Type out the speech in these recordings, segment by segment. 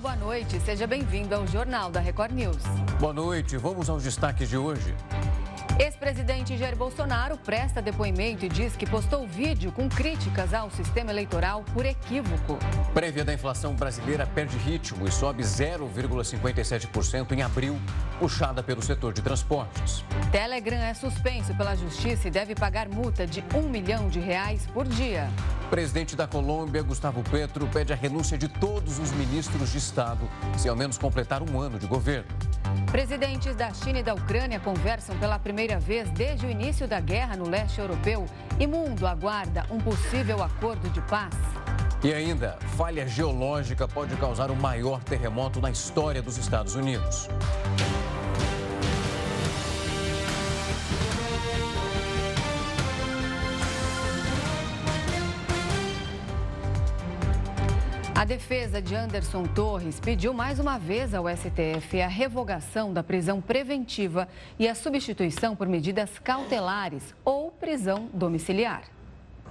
Boa noite. Seja bem-vindo ao Jornal da Record News. Boa noite. Vamos aos destaques de hoje. Ex-presidente Jair Bolsonaro presta depoimento e diz que postou vídeo com críticas ao sistema eleitoral por equívoco. Prévia da inflação brasileira perde ritmo e sobe 0,57% em abril, puxada pelo setor de transportes. Telegram é suspenso pela justiça e deve pagar multa de um milhão de reais por dia. Presidente da Colômbia, Gustavo Petro, pede a renúncia de todos os ministros de Estado, se ao menos completar um ano de governo. Presidentes da China e da Ucrânia conversam pela primeira vez desde o início da guerra no leste europeu e mundo aguarda um possível acordo de paz. E ainda, falha geológica pode causar o maior terremoto na história dos Estados Unidos. A defesa de Anderson Torres pediu mais uma vez ao STF a revogação da prisão preventiva e a substituição por medidas cautelares ou prisão domiciliar.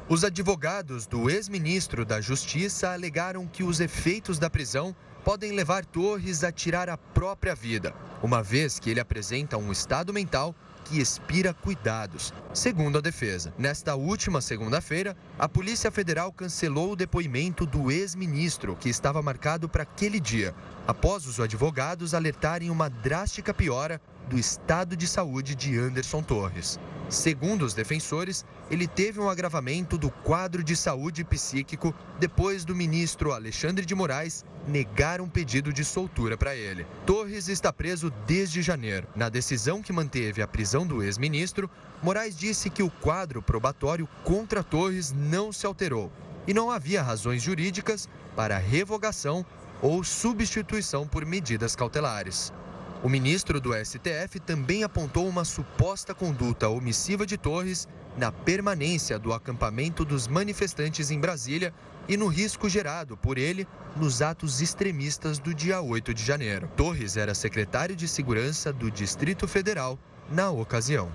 Os advogados do ex-ministro da Justiça alegaram que os efeitos da prisão podem levar Torres a tirar a própria vida, uma vez que ele apresenta um estado mental que expira cuidados, segundo a defesa. Nesta última segunda-feira, a Polícia Federal cancelou o depoimento do ex-ministro, que estava marcado para aquele dia, após os advogados alertarem uma drástica piora do estado de saúde de Anderson Torres. Segundo os defensores, ele teve um agravamento do quadro de saúde psíquico depois do ministro Alexandre de Moraes negar um pedido de soltura para ele. Torres está preso desde janeiro. Na decisão que manteve a prisão do ex-ministro, Moraes disse que o quadro probatório contra Torres não se alterou e não havia razões jurídicas para revogação ou substituição por medidas cautelares. O ministro do STF também apontou uma suposta conduta omissiva de Torres na permanência do acampamento dos manifestantes em Brasília e no risco gerado por ele nos atos extremistas do dia 8 de janeiro. Torres era secretário de Segurança do Distrito Federal na ocasião.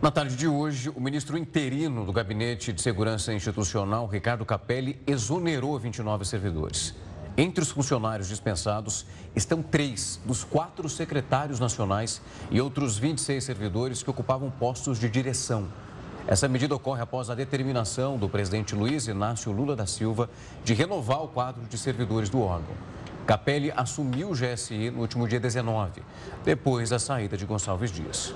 Na tarde de hoje, o ministro interino do Gabinete de Segurança Institucional, Ricardo Capelli, exonerou 29 servidores. Entre os funcionários dispensados estão três dos quatro secretários nacionais e outros 26 servidores que ocupavam postos de direção. Essa medida ocorre após a determinação do presidente Luiz Inácio Lula da Silva de renovar o quadro de servidores do órgão. Capelli assumiu o GSI no último dia 19, depois da saída de Gonçalves Dias.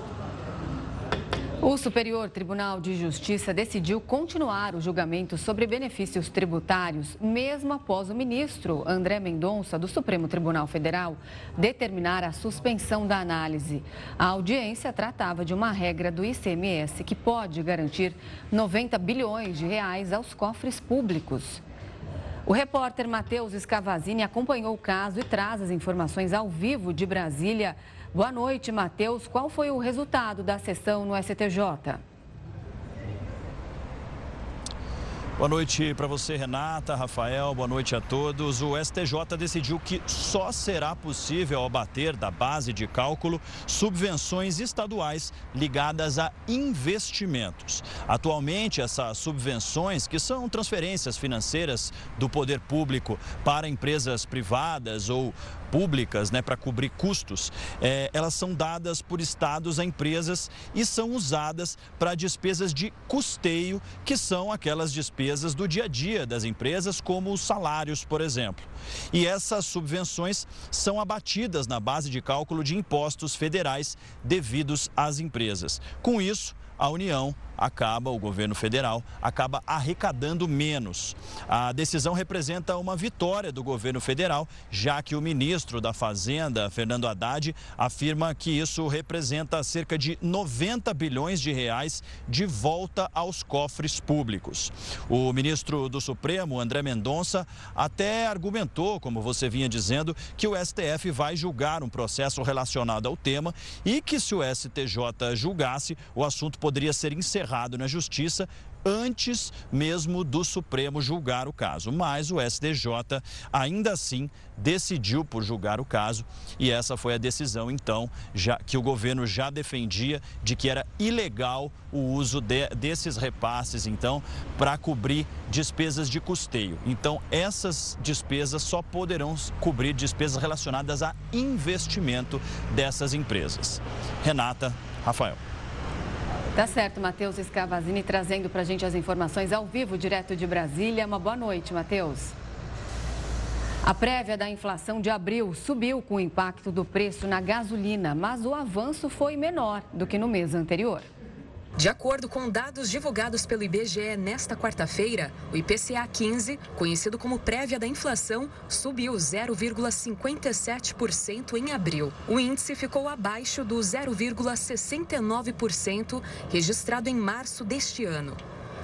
O Superior Tribunal de Justiça decidiu continuar o julgamento sobre benefícios tributários, mesmo após o ministro André Mendonça, do Supremo Tribunal Federal, determinar a suspensão da análise. A audiência tratava de uma regra do ICMS que pode garantir 90 bilhões de reais aos cofres públicos. O repórter Matheus Escavazini acompanhou o caso e traz as informações ao vivo de Brasília. Boa noite, Matheus. Qual foi o resultado da sessão no STJ? Boa noite para você, Renata, Rafael, boa noite a todos. O STJ decidiu que só será possível abater da base de cálculo subvenções estaduais ligadas a investimentos. Atualmente, essas subvenções, que são transferências financeiras do poder público para empresas privadas ou públicas, né, para cobrir custos, é, elas são dadas por estados a empresas e são usadas para despesas de custeio, que são aquelas despesas do dia a dia das empresas, como os salários, por exemplo. E essas subvenções são abatidas na base de cálculo de impostos federais devidos às empresas. Com isso, a União acaba, o governo federal, acaba arrecadando menos. A decisão representa uma vitória do governo federal, já que o ministro da Fazenda, Fernando Haddad, afirma que isso representa cerca de 90 bilhões de reais de volta aos cofres públicos. O ministro do Supremo, André Mendonça, até argumentou, como você vinha dizendo, que o STF vai julgar um processo relacionado ao tema e que se o STJ julgasse, o assunto poderia ser encerrado na justiça antes mesmo do Supremo julgar o caso. Mas o STJ ainda assim decidiu por julgar o caso e essa foi a decisão então já que o governo já defendia de que era ilegal o uso de, desses repasses então para cobrir despesas de custeio. Então essas despesas só poderão cobrir despesas relacionadas a investimento dessas empresas. Renata, Rafael. Tá certo, Matheus Escavazini trazendo para a gente as informações ao vivo, direto de Brasília. Uma boa noite, Matheus. A prévia da inflação de abril subiu com o impacto do preço na gasolina, mas o avanço foi menor do que no mês anterior. De acordo com dados divulgados pelo IBGE nesta quarta-feira, o IPCA 15, conhecido como prévia da inflação, subiu 0,57% em abril. O índice ficou abaixo do 0,69% registrado em março deste ano.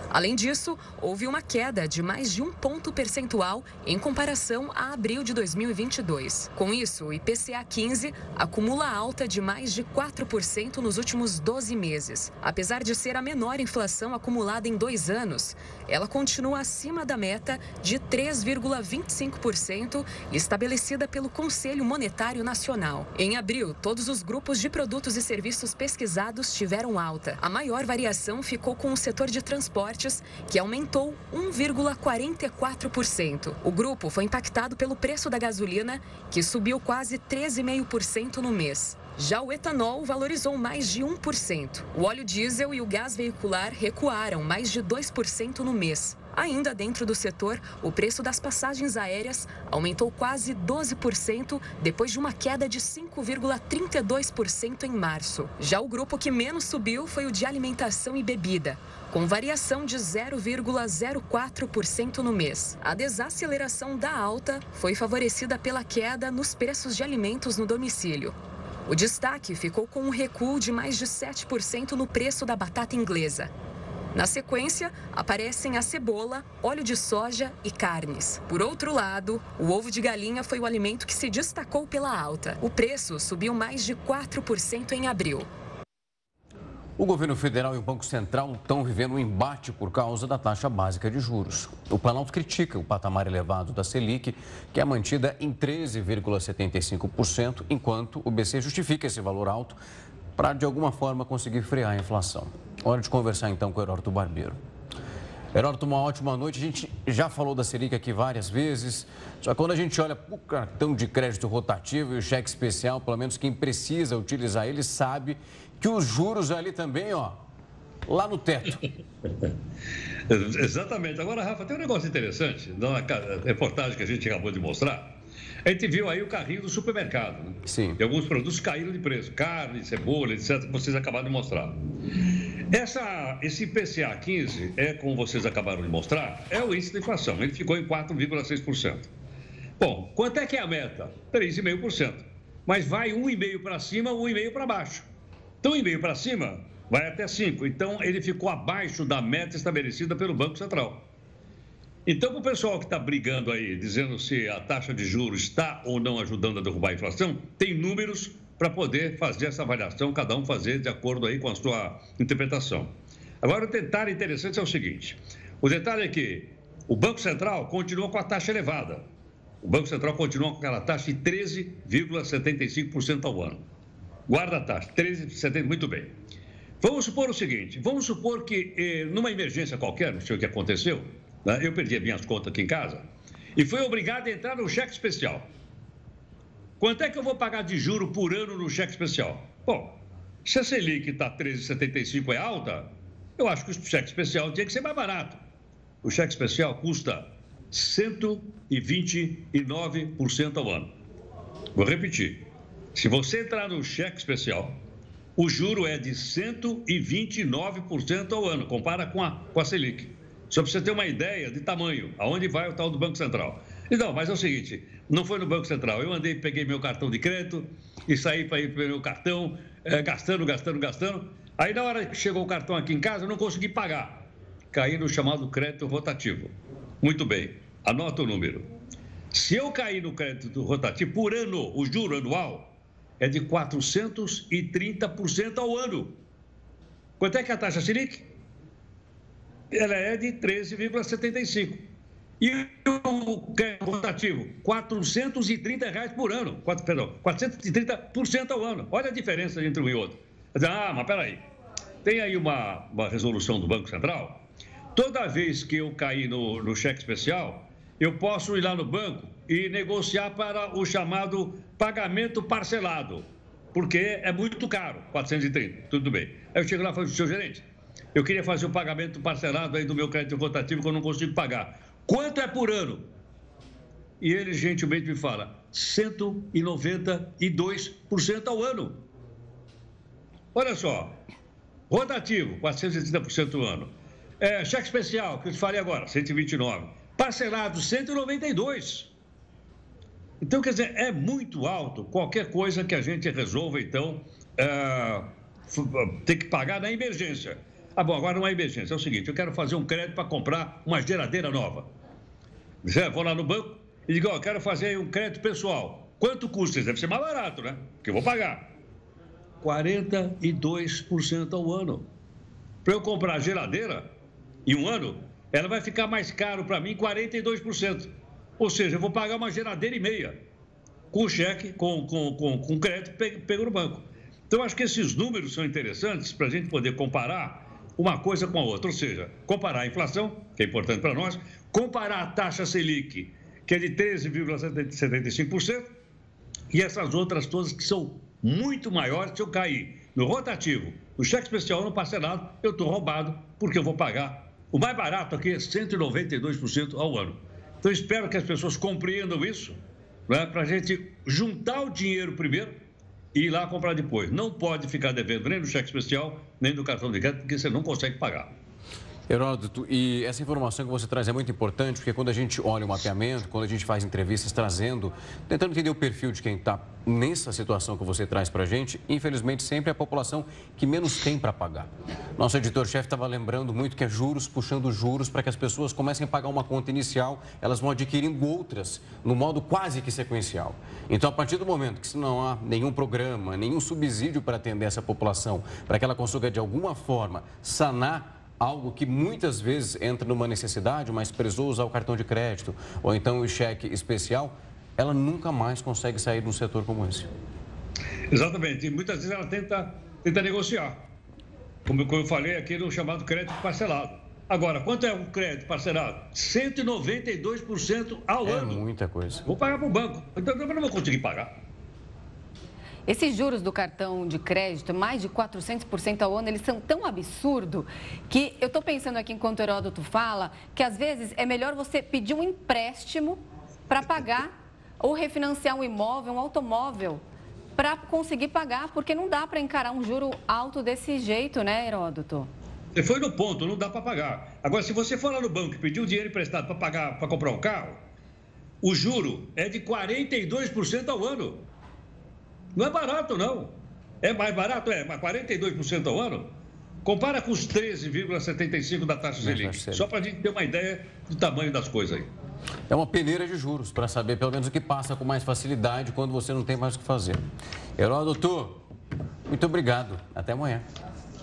Além disso, houve uma queda de mais de um ponto percentual em comparação a abril de 2022. Com isso, o IPCA 15 acumula alta de mais de 4% nos últimos 12 meses. Apesar de ser a menor inflação acumulada em dois anos, ela continua acima da meta de 3,25% estabelecida pelo Conselho Monetário Nacional. Em abril, todos os grupos de produtos e serviços pesquisados tiveram alta. A maior variação ficou com o setor de transporte que aumentou 1,44%. O grupo foi impactado pelo preço da gasolina, que subiu quase 13,5% no mês. Já o etanol valorizou mais de 1%. O óleo diesel e o gás veicular recuaram mais de 2% no mês. Ainda dentro do setor, o preço das passagens aéreas aumentou quase 12% depois de uma queda de 5,32% em março. Já o grupo que menos subiu foi o de alimentação e bebida, com variação de 0,04% no mês. A desaceleração da alta foi favorecida pela queda nos preços de alimentos no domicílio. O destaque ficou com um recuo de mais de 7% no preço da batata inglesa. Na sequência, aparecem a cebola, óleo de soja e carnes. Por outro lado, o ovo de galinha foi o alimento que se destacou pela alta. O preço subiu mais de 4% em abril. O governo federal e o Banco Central estão vivendo um embate por causa da taxa básica de juros. O Planalto critica o patamar elevado da Selic, que é mantida em 13,75%, enquanto o BC justifica esse valor alto para, de alguma forma, conseguir frear a inflação. Hora de conversar então com o Heródoto Barbeiro. Heródoto, uma ótima noite. A gente já falou da Selic aqui várias vezes, só que quando a gente olha para o cartão de crédito rotativo e o cheque especial, pelo menos quem precisa utilizar ele sabe que os juros ali também, ó, lá no teto. Exatamente. Agora, Rafa, tem um negócio interessante na reportagem que a gente acabou de mostrar. A gente viu aí o carrinho do supermercado. Né? Sim. E alguns produtos caíram de preço. Carne, cebola, etc., que vocês acabaram de mostrar. Essa, esse IPCA 15, é, como vocês acabaram de mostrar, é o índice de inflação. Ele ficou em 4,6%. Bom, quanto é que é a meta? 3,5%. Mas vai 1,5% para cima, 1,5% para baixo. Então, 1,5% para cima, vai até 5%. Então, ele ficou abaixo da meta estabelecida pelo Banco Central. Então, para o pessoal que está brigando aí, dizendo se a taxa de juros está ou não ajudando a derrubar a inflação, tem números para poder fazer essa avaliação, cada um fazer de acordo aí com a sua interpretação. Agora, o detalhe interessante é o seguinte: o detalhe é que o Banco Central continua com a taxa elevada. O Banco Central continua com aquela taxa de 13,75% ao ano. Guarda a taxa, 13,75%, muito bem. Vamos supor o seguinte: vamos supor que eh, numa emergência qualquer, não sei o que aconteceu, né? Eu perdi as minhas contas aqui em casa e fui obrigado a entrar no cheque especial. Quanto é que eu vou pagar de juro por ano no cheque especial? Bom, se a Selic está 13,75 é alta, eu acho que o cheque especial tinha que ser mais barato. O cheque especial custa 129% ao ano. Vou repetir. Se você entrar no cheque especial, o juro é de 129% ao ano. Compara com a, com a Selic. Só para você ter uma ideia de tamanho, aonde vai o tal do Banco Central. Então, mas é o seguinte, não foi no Banco Central. Eu andei, peguei meu cartão de crédito e saí para ir para o meu cartão, é, gastando, gastando, gastando. Aí na hora que chegou o cartão aqui em casa, eu não consegui pagar. Caí no chamado crédito rotativo. Muito bem, anota o número. Se eu cair no crédito rotativo por ano, o juro anual é de 430% ao ano. Quanto é que é a taxa Selic? ela é de 13,75. E o rotativo, 430 reais por ano. Perdão, 430% ao ano. Olha a diferença entre um e outro. Ah, mas peraí. Tem aí uma, uma resolução do Banco Central. Toda vez que eu cair no, no cheque especial, eu posso ir lá no banco e negociar para o chamado pagamento parcelado, porque é muito caro, 430, tudo bem. Aí eu chego lá e falo, seu gerente, eu queria fazer o pagamento parcelado aí do meu crédito rotativo que eu não consigo pagar. Quanto é por ano? E ele gentilmente me fala, 192% ao ano. Olha só, rotativo, 430% ao ano. É, cheque especial, que eu te falei agora, 129. Parcelado, 192. Então, quer dizer, é muito alto qualquer coisa que a gente resolva, então, é, ter que pagar na emergência. Ah, bom, agora não é emergência. É o seguinte, eu quero fazer um crédito para comprar uma geladeira nova. Zé, vou lá no banco e digo, ó, quero fazer um crédito pessoal. Quanto custa? Deve ser mais barato, né? Porque eu vou pagar. 42% ao ano. Para eu comprar geladeira, em um ano, ela vai ficar mais caro para mim 42%. Ou seja, eu vou pagar uma geladeira e meia com cheque, com, com, com, com crédito pego no banco. Então, acho que esses números são interessantes para a gente poder comparar uma coisa com a outra. Ou seja, comparar a inflação, que é importante para nós, comparar a taxa Selic, que é de 13,75%, e essas outras todas que são muito maiores. Se eu cair no rotativo, no cheque especial, no parcelado, eu estou roubado, porque eu vou pagar. O mais barato aqui é 192% ao ano. Então, espero que as pessoas compreendam isso, né, para a gente juntar o dinheiro primeiro e ir lá comprar depois. Não pode ficar devendo nem no cheque especial, nem no cartão de crédito, porque você não consegue pagar. Heródoto, e essa informação que você traz é muito importante, porque quando a gente olha o mapeamento, quando a gente faz entrevistas trazendo, tentando entender o perfil de quem está nessa situação que você traz para a gente, infelizmente sempre é a população que menos tem para pagar. Nosso editor-chefe estava lembrando muito que é juros puxando juros para que as pessoas comecem a pagar uma conta inicial, elas vão adquirindo outras no modo quase que sequencial. Então, a partir do momento que se não há nenhum programa, nenhum subsídio para atender essa população, para que ela consiga de alguma forma sanar algo que muitas vezes entra numa necessidade, mas precisou usar o cartão de crédito ou então o cheque especial, ela nunca mais consegue sair de um setor como esse. Exatamente. E muitas vezes ela tenta, tenta negociar. Como, como eu falei aqui no chamado crédito parcelado. Agora, quanto é um crédito parcelado? 192% ao é ano. É muita coisa. Vou pagar para o banco. Então eu não vou conseguir pagar. Esses juros do cartão de crédito, mais de 400% ao ano, eles são tão absurdo que eu estou pensando aqui, enquanto o Heródoto fala, que às vezes é melhor você pedir um empréstimo para pagar ou refinanciar um imóvel, um automóvel, para conseguir pagar, porque não dá para encarar um juro alto desse jeito, né, Heródoto? Você foi no ponto, não dá para pagar. Agora, se você for lá no banco e pedir o dinheiro emprestado para pagar, para comprar um carro, o juro é de 42% ao ano. Não é barato, não. É mais barato? É, mas 42% ao ano? Compara com os 13,75% da taxa Selic. Só para a gente ter uma ideia do tamanho das coisas aí. É uma peneira de juros para saber pelo menos o que passa com mais facilidade quando você não tem mais o que fazer. Heródoto, muito obrigado. Até amanhã.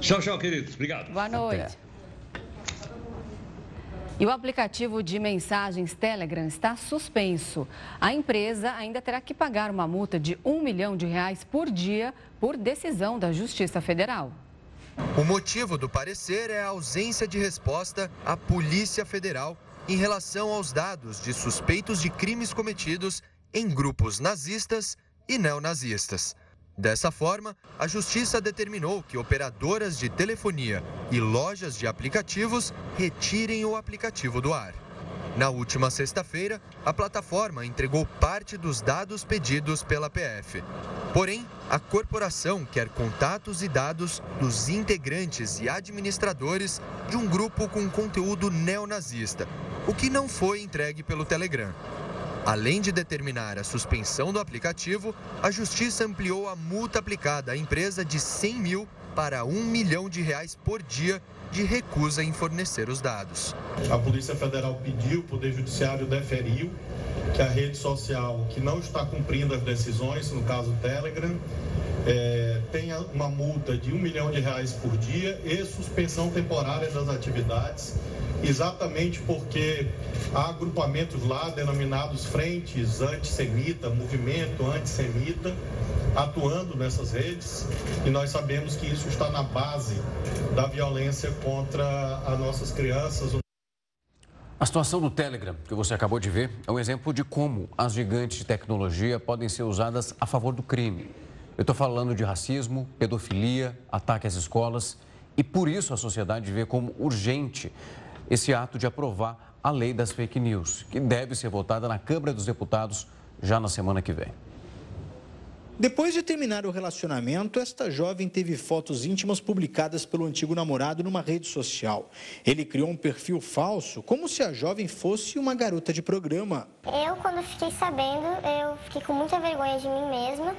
Tchau, tchau, queridos. Obrigado. Boa noite. Até. E o aplicativo de mensagens Telegram está suspenso. A empresa ainda terá que pagar uma multa de um milhão de reais por dia por decisão da Justiça Federal. O motivo do parecer é a ausência de resposta à Polícia Federal em relação aos dados de suspeitos de crimes cometidos em grupos nazistas e neonazistas. Dessa forma, a Justiça determinou que operadoras de telefonia e lojas de aplicativos retirem o aplicativo do ar. Na última sexta-feira, a plataforma entregou parte dos dados pedidos pela PF. Porém, a corporação quer contatos e dados dos integrantes e administradores de um grupo com conteúdo neonazista, o que não foi entregue pelo Telegram. Além de determinar a suspensão do aplicativo, a Justiça ampliou a multa aplicada à empresa de 100 mil para 1 milhão de reais por dia de recusa em fornecer os dados. A Polícia Federal pediu, o Poder Judiciário deferiu que a rede social que não está cumprindo as decisões, no caso o Telegram, é, tenha uma multa de um milhão de reais por dia e suspensão temporária das atividades, exatamente porque há agrupamentos lá denominados frentes antissemita, movimento antissemita, atuando nessas redes e nós sabemos que isso está na base da violência contra as nossas crianças. A situação do Telegram, que você acabou de ver, é um exemplo de como as gigantes de tecnologia podem ser usadas a favor do crime. Eu estou falando de racismo, pedofilia, ataque às escolas e por isso a sociedade vê como urgente esse ato de aprovar a lei das fake news, que deve ser votada na Câmara dos Deputados já na semana que vem. Depois de terminar o relacionamento, esta jovem teve fotos íntimas publicadas pelo antigo namorado numa rede social. Ele criou um perfil falso, como se a jovem fosse uma garota de programa. Eu, quando fiquei sabendo, eu fiquei com muita vergonha de mim mesma,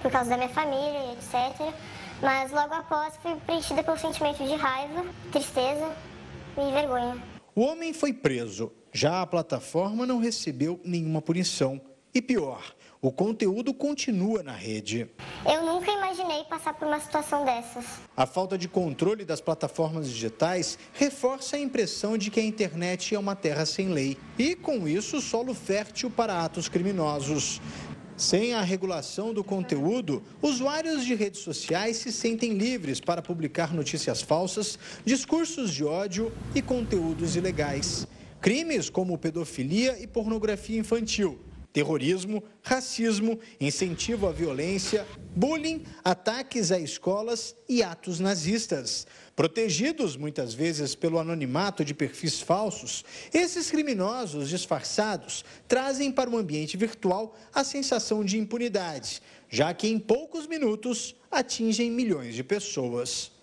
por causa da minha família, etc. Mas logo após fui preenchida pelo sentimento de raiva, tristeza e vergonha. O homem foi preso. Já a plataforma não recebeu nenhuma punição. E pior, o conteúdo continua na rede. Eu nunca imaginei passar por uma situação dessas. A falta de controle das plataformas digitais reforça a impressão de que a internet é uma terra sem lei e, com isso, solo fértil para atos criminosos. Sem a regulação do conteúdo, usuários de redes sociais se sentem livres para publicar notícias falsas, discursos de ódio e conteúdos ilegais. Crimes como pedofilia e pornografia infantil terrorismo, racismo, incentivo à violência, bullying, ataques a escolas e atos nazistas. Protegidos muitas vezes pelo anonimato de perfis falsos, esses criminosos disfarçados trazem para o ambiente virtual a sensação de impunidade, já que em poucos minutos atingem milhões de pessoas.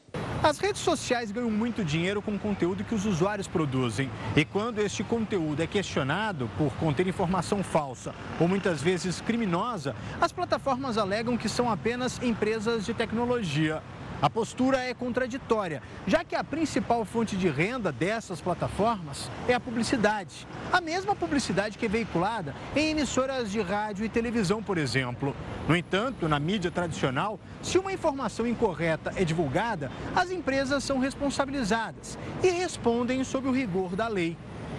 As redes sociais ganham muito dinheiro com o conteúdo que os usuários produzem. E quando este conteúdo é questionado por conter informação falsa ou muitas vezes criminosa, as plataformas alegam que são apenas empresas de tecnologia. A postura é contraditória, já que a principal fonte de renda dessas plataformas é a publicidade. A mesma publicidade que é veiculada em emissoras de rádio e televisão, por exemplo. No entanto, na mídia tradicional, se uma informação incorreta é divulgada, as empresas são responsabilizadas e respondem sob o rigor da lei.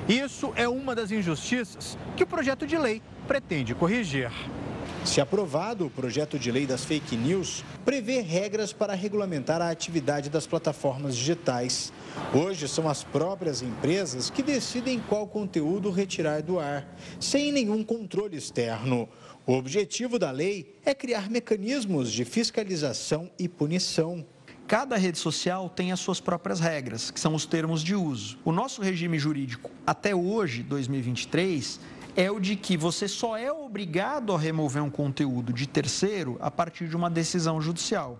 Isso é uma das injustiças que o projeto de lei pretende corrigir. Se aprovado, o projeto de lei das fake news prevê regras para regulamentar a atividade das plataformas digitais. Hoje são as próprias empresas que decidem qual conteúdo retirar do ar, sem nenhum controle externo. O objetivo da lei é criar mecanismos de fiscalização e punição. Cada rede social tem as suas próprias regras, que são os termos de uso. O nosso regime jurídico, até hoje, 2023, é o de que você só é obrigado a remover um conteúdo de terceiro a partir de uma decisão judicial.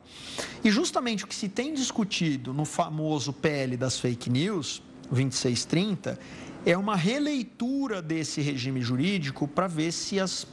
E justamente o que se tem discutido no famoso PL das fake news, 2630, é uma releitura desse regime jurídico para ver se as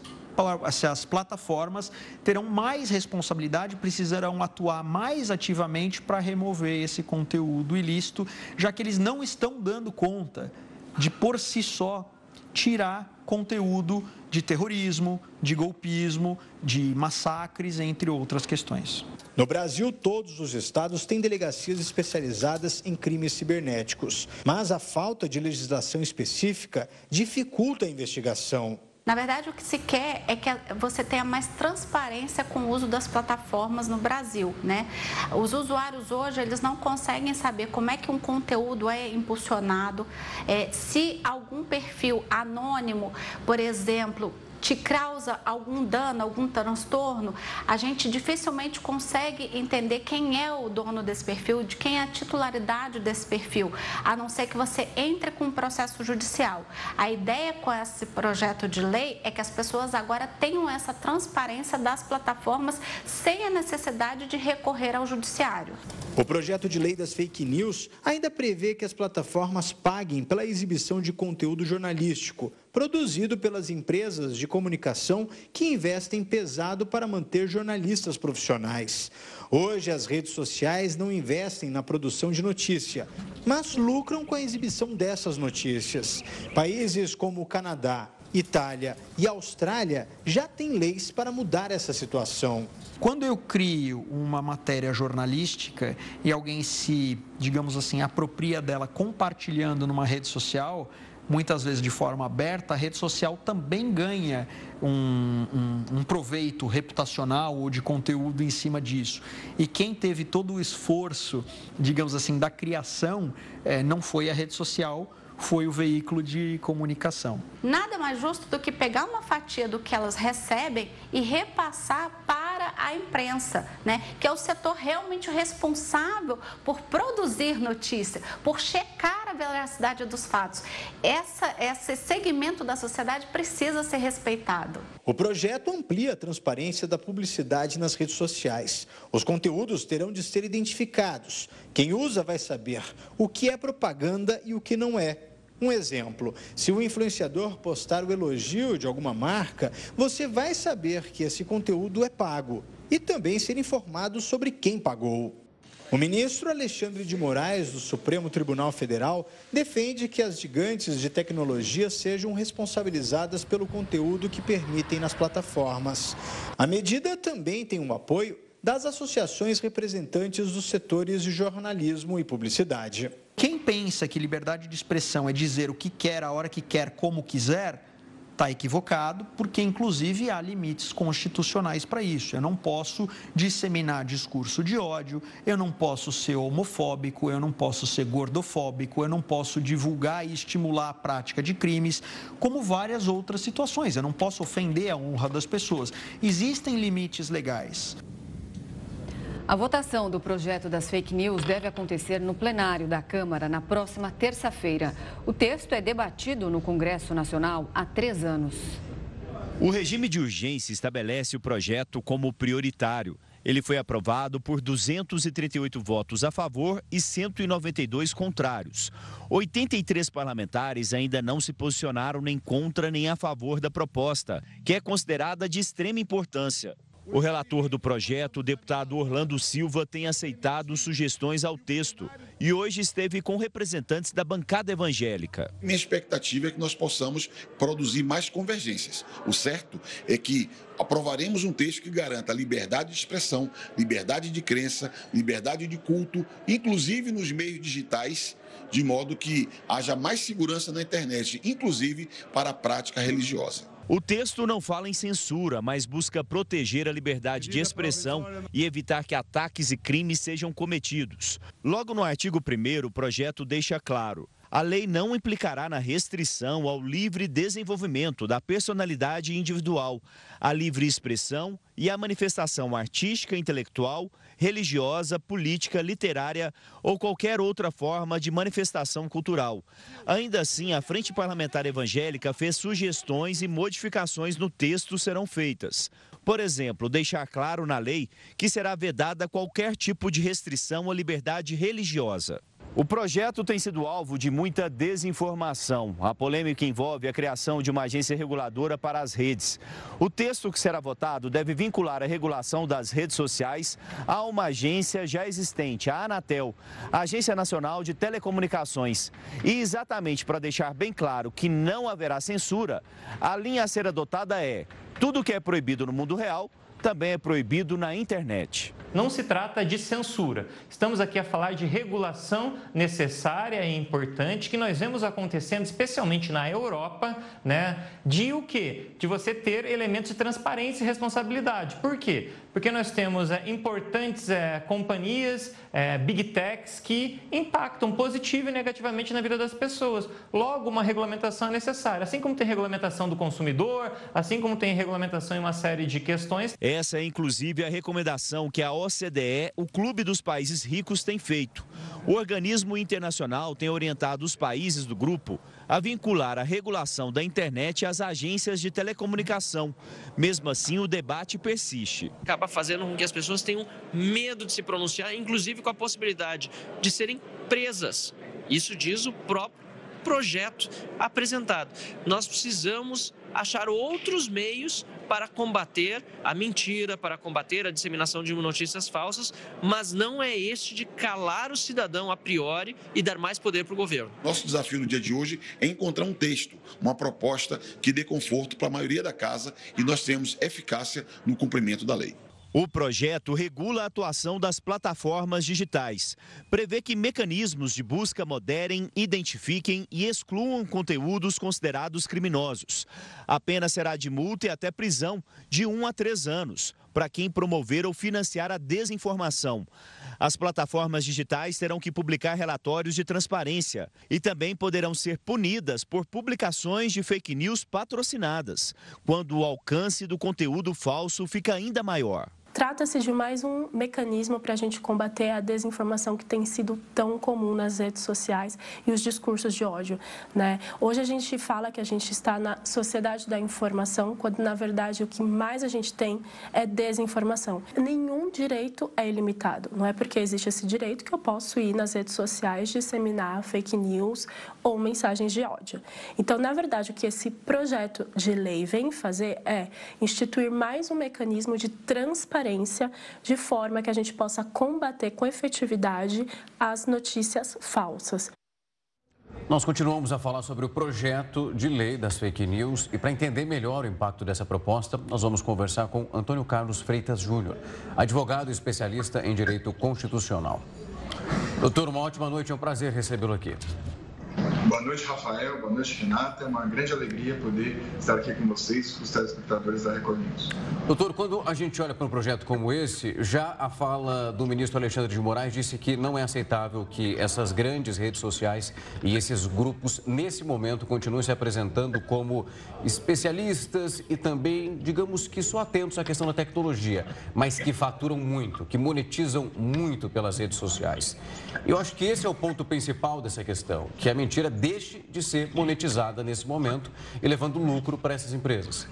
se as plataformas terão mais responsabilidade, precisarão atuar mais ativamente para remover esse conteúdo ilícito, já que eles não estão dando conta de, por si só, tirar conteúdo de terrorismo, de golpismo, de massacres, entre outras questões. No Brasil, todos os estados têm delegacias especializadas em crimes cibernéticos, mas a falta de legislação específica dificulta a investigação. Na verdade, o que se quer é que você tenha mais transparência com o uso das plataformas no Brasil, né? Os usuários hoje, eles não conseguem saber como é que um conteúdo é impulsionado, é, se algum perfil anônimo, por exemplo, te causa algum dano, algum transtorno, a gente dificilmente consegue entender quem é o dono desse perfil, de quem é a titularidade desse perfil, a não ser que você entre com um processo judicial. A ideia com esse projeto de lei é que as pessoas agora tenham essa transparência das plataformas sem a necessidade de recorrer ao judiciário. O projeto de lei das fake news ainda prevê que as plataformas paguem pela exibição de conteúdo jornalístico produzido pelas empresas de comunicação que investem pesado para manter jornalistas profissionais. Hoje, as redes sociais não investem na produção de notícia, mas lucram com a exibição dessas notícias. Países como o Canadá, Itália e Austrália já têm leis para mudar essa situação. Quando eu crio uma matéria jornalística e alguém se, digamos assim, apropria dela compartilhando numa rede social, muitas vezes de forma aberta, a rede social também ganha um, um, um, proveito reputacional ou de conteúdo em cima disso. E quem teve todo o esforço, digamos assim, da criação, é, não foi a rede social, foi o veículo de comunicação. Nada mais justo do que pegar uma fatia do que elas recebem e repassar para a imprensa, né? que é o setor realmente responsável por produzir notícia, por checar a veracidade dos fatos. Essa, esse segmento da sociedade precisa ser respeitado. O projeto amplia a transparência da publicidade nas redes sociais. Os conteúdos terão de ser identificados. Quem usa vai saber o que é propaganda e o que não é. Um exemplo: se o influenciador postar o elogio de alguma marca, você vai saber que esse conteúdo é pago e também ser informado sobre quem pagou. O ministro Alexandre de Moraes, do Supremo Tribunal Federal, defende que as gigantes de tecnologia sejam responsabilizadas pelo conteúdo que permitem nas plataformas. A medida também tem um apoio das associações representantes dos setores de jornalismo e publicidade. Quem pensa que liberdade de expressão é dizer o que quer, a hora que quer, como quiser, está equivocado, porque inclusive há limites constitucionais para isso. Eu não posso disseminar discurso de ódio, eu não posso ser homofóbico, eu não posso ser gordofóbico, eu não posso divulgar e estimular a prática de crimes, como várias outras situações. Eu não posso ofender a honra das pessoas. Existem limites legais. A votação do projeto das fake news deve acontecer no plenário da Câmara na próxima terça-feira. O texto é debatido no Congresso Nacional há três anos. O regime de urgência estabelece o projeto como prioritário. Ele foi aprovado por 238 votos a favor e 192 contrários. 83 parlamentares ainda não se posicionaram nem contra nem a favor da proposta, que é considerada de extrema importância. O relator do projeto, o deputado Orlando Silva, tem aceitado sugestões ao texto e hoje esteve com representantes da bancada evangélica. Minha expectativa é que nós possamos produzir mais convergências. O certo é que aprovaremos um texto que garanta liberdade de expressão, liberdade de crença, liberdade de culto, inclusive nos meios digitais, de modo que haja mais segurança na internet, inclusive para a prática religiosa. O texto não fala em censura, mas busca proteger a liberdade de expressão e evitar que ataques e crimes sejam cometidos. Logo no artigo 1, o projeto deixa claro: a lei não implicará na restrição ao livre desenvolvimento da personalidade individual, à livre expressão e à manifestação artística, intelectual, religiosa, política, literária ou qualquer outra forma de manifestação cultural. Ainda assim, a Frente Parlamentar Evangélica fez sugestões e modificações no texto serão feitas. Por exemplo, deixar claro na lei que será vedada qualquer tipo de restrição à liberdade religiosa. O projeto tem sido alvo de muita desinformação. A polêmica envolve a criação de uma agência reguladora para as redes. O texto que será votado deve vincular a regulação das redes sociais a uma agência já existente, a Anatel, a Agência Nacional de Telecomunicações. E exatamente para deixar bem claro que não haverá censura, a linha a ser adotada é: tudo que é proibido no mundo real também é proibido na internet. Não se trata de censura. Estamos aqui a falar de regulação necessária e importante que nós vemos acontecendo, especialmente na Europa, né? De o quê? De você ter elementos de transparência e responsabilidade. Por quê? Porque nós temos é, importantes é, companhias, é, big techs, que impactam positivo e negativamente na vida das pessoas. Logo, uma regulamentação é necessária. Assim como tem regulamentação do consumidor, assim como tem regulamentação em uma série de questões. Essa é, inclusive, a recomendação que a OCDE, o Clube dos Países Ricos, tem feito. O organismo internacional tem orientado os países do grupo a vincular a regulação da internet às agências de telecomunicação. Mesmo assim, o debate persiste. Acaba fazendo com que as pessoas tenham medo de se pronunciar, inclusive com a possibilidade de serem presas. Isso diz o próprio projeto apresentado. Nós precisamos achar outros meios para combater a mentira, para combater a disseminação de notícias falsas, mas não é este de calar o cidadão a priori e dar mais poder para o governo. Nosso desafio no dia de hoje é encontrar um texto, uma proposta que dê conforto para a maioria da casa e nós temos eficácia no cumprimento da lei. O projeto regula a atuação das plataformas digitais. Prevê que mecanismos de busca moderem, identifiquem e excluam conteúdos considerados criminosos. A pena será de multa e até prisão de um a três anos para quem promover ou financiar a desinformação. As plataformas digitais terão que publicar relatórios de transparência e também poderão ser punidas por publicações de fake news patrocinadas, quando o alcance do conteúdo falso fica ainda maior. Trata-se de mais um mecanismo para a gente combater a desinformação que tem sido tão comum nas redes sociais e os discursos de ódio. Né? Hoje a gente fala que a gente está na sociedade da informação, quando na verdade o que mais a gente tem é desinformação. Nenhum direito é ilimitado. Não é porque existe esse direito que eu posso ir nas redes sociais disseminar fake news ou mensagens de ódio. Então, na verdade, o que esse projeto de lei vem fazer é instituir mais um mecanismo de transparência transparência, de forma que a gente possa combater com efetividade as notícias falsas. Nós continuamos a falar sobre o projeto de lei das fake news e para entender melhor o impacto dessa proposta, nós vamos conversar com Antônio Carlos Freitas Júnior, advogado especialista em direito constitucional. Doutor, uma ótima noite, é um prazer recebê-lo aqui. Boa noite, Rafael. Boa noite, Renata. É uma grande alegria poder estar aqui com vocês, com os telespectadores da Record News. Doutor, quando a gente olha para um projeto como esse, já a fala do ministro Alexandre de Moraes disse que não é aceitável que essas grandes redes sociais e esses grupos, nesse momento, continuem se apresentando como especialistas e também, digamos que só atentos à questão da tecnologia, mas que faturam muito, que monetizam muito pelas redes sociais. Eu acho que esse é o ponto principal dessa questão, que a mentira deixe de ser monetizada nesse momento e levando lucro para essas empresas.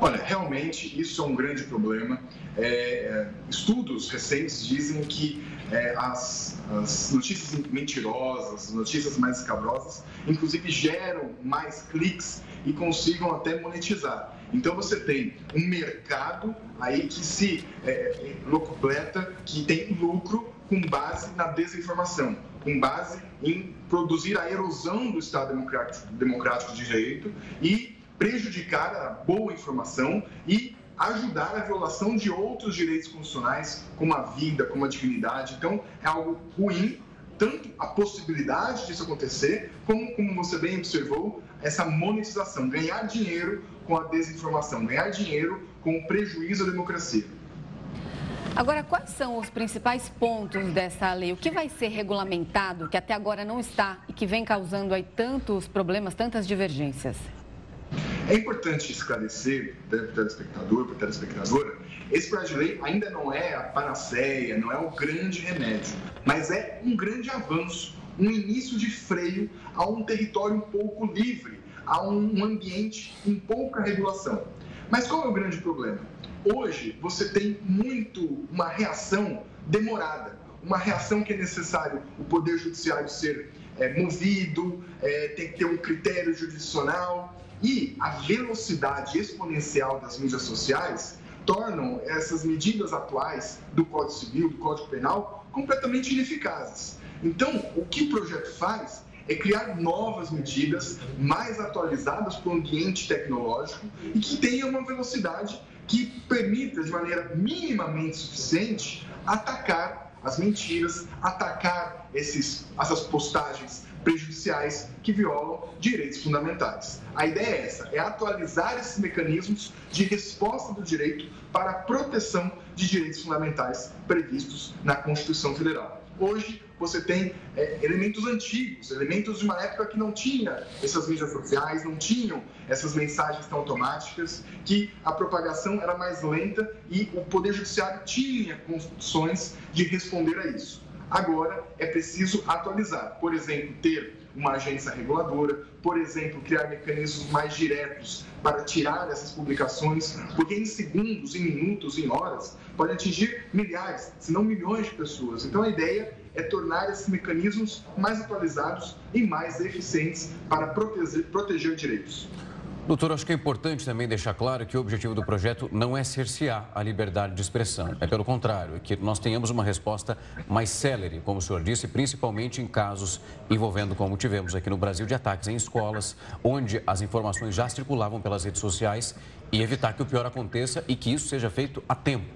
Olha, realmente isso é um grande problema. É, é estudos recentes dizem que é, as, as, notícias mentirosas, notícias mais escabrosas, inclusive geram mais cliques e consigam até monetizar. Então você tem um mercado aí que se é, é locupleta, que tem lucro com base na desinformação com base em produzir a erosão do Estado democrático, democrático de direito e prejudicar a boa informação e ajudar a violação de outros direitos constitucionais, como a vida, como a dignidade. Então, é algo ruim, tanto a possibilidade disso acontecer, como, como você bem observou, essa monetização, ganhar dinheiro com a desinformação, ganhar dinheiro com o prejuízo à democracia. Agora, quais são os principais pontos dessa lei? O que vai ser regulamentado, que até agora não está e que vem causando aí tantos problemas, tantas divergências? É importante esclarecer para o telespectador, para a telespectadora, esse projeto de lei ainda não é a panaceia, não é o grande remédio, mas é um grande avanço, um início de freio a um território um pouco livre, a um ambiente em pouca regulação. Mas qual é o grande problema? Hoje, você tem muito uma reação demorada, uma reação que é necessário o Poder Judiciário ser é, movido, é, tem que ter um critério jurisdicional e a velocidade exponencial das mídias sociais tornam essas medidas atuais do Código Civil, do Código Penal, completamente ineficazes. Então, o que o projeto faz é criar novas medidas mais atualizadas para o ambiente tecnológico e que tenham uma velocidade que permita, de maneira minimamente suficiente, atacar as mentiras, atacar esses, essas postagens prejudiciais que violam direitos fundamentais. A ideia é essa, é atualizar esses mecanismos de resposta do direito para a proteção de direitos fundamentais previstos na Constituição Federal. Hoje, você tem é, elementos antigos, elementos de uma época que não tinha essas mídias sociais, não tinham essas mensagens tão automáticas, que a propagação era mais lenta e o Poder Judiciário tinha condições de responder a isso. Agora é preciso atualizar, por exemplo, ter uma agência reguladora, por exemplo, criar mecanismos mais diretos para tirar essas publicações, porque em segundos, em minutos, em horas, pode atingir milhares, se não milhões de pessoas. Então a ideia é tornar esses mecanismos mais atualizados e mais eficientes para proteger, proteger direitos. Doutor, acho que é importante também deixar claro que o objetivo do projeto não é cercear a liberdade de expressão. É pelo contrário, é que nós tenhamos uma resposta mais célere, como o senhor disse, principalmente em casos envolvendo, como tivemos aqui no Brasil, de ataques em escolas, onde as informações já circulavam pelas redes sociais e evitar que o pior aconteça e que isso seja feito a tempo.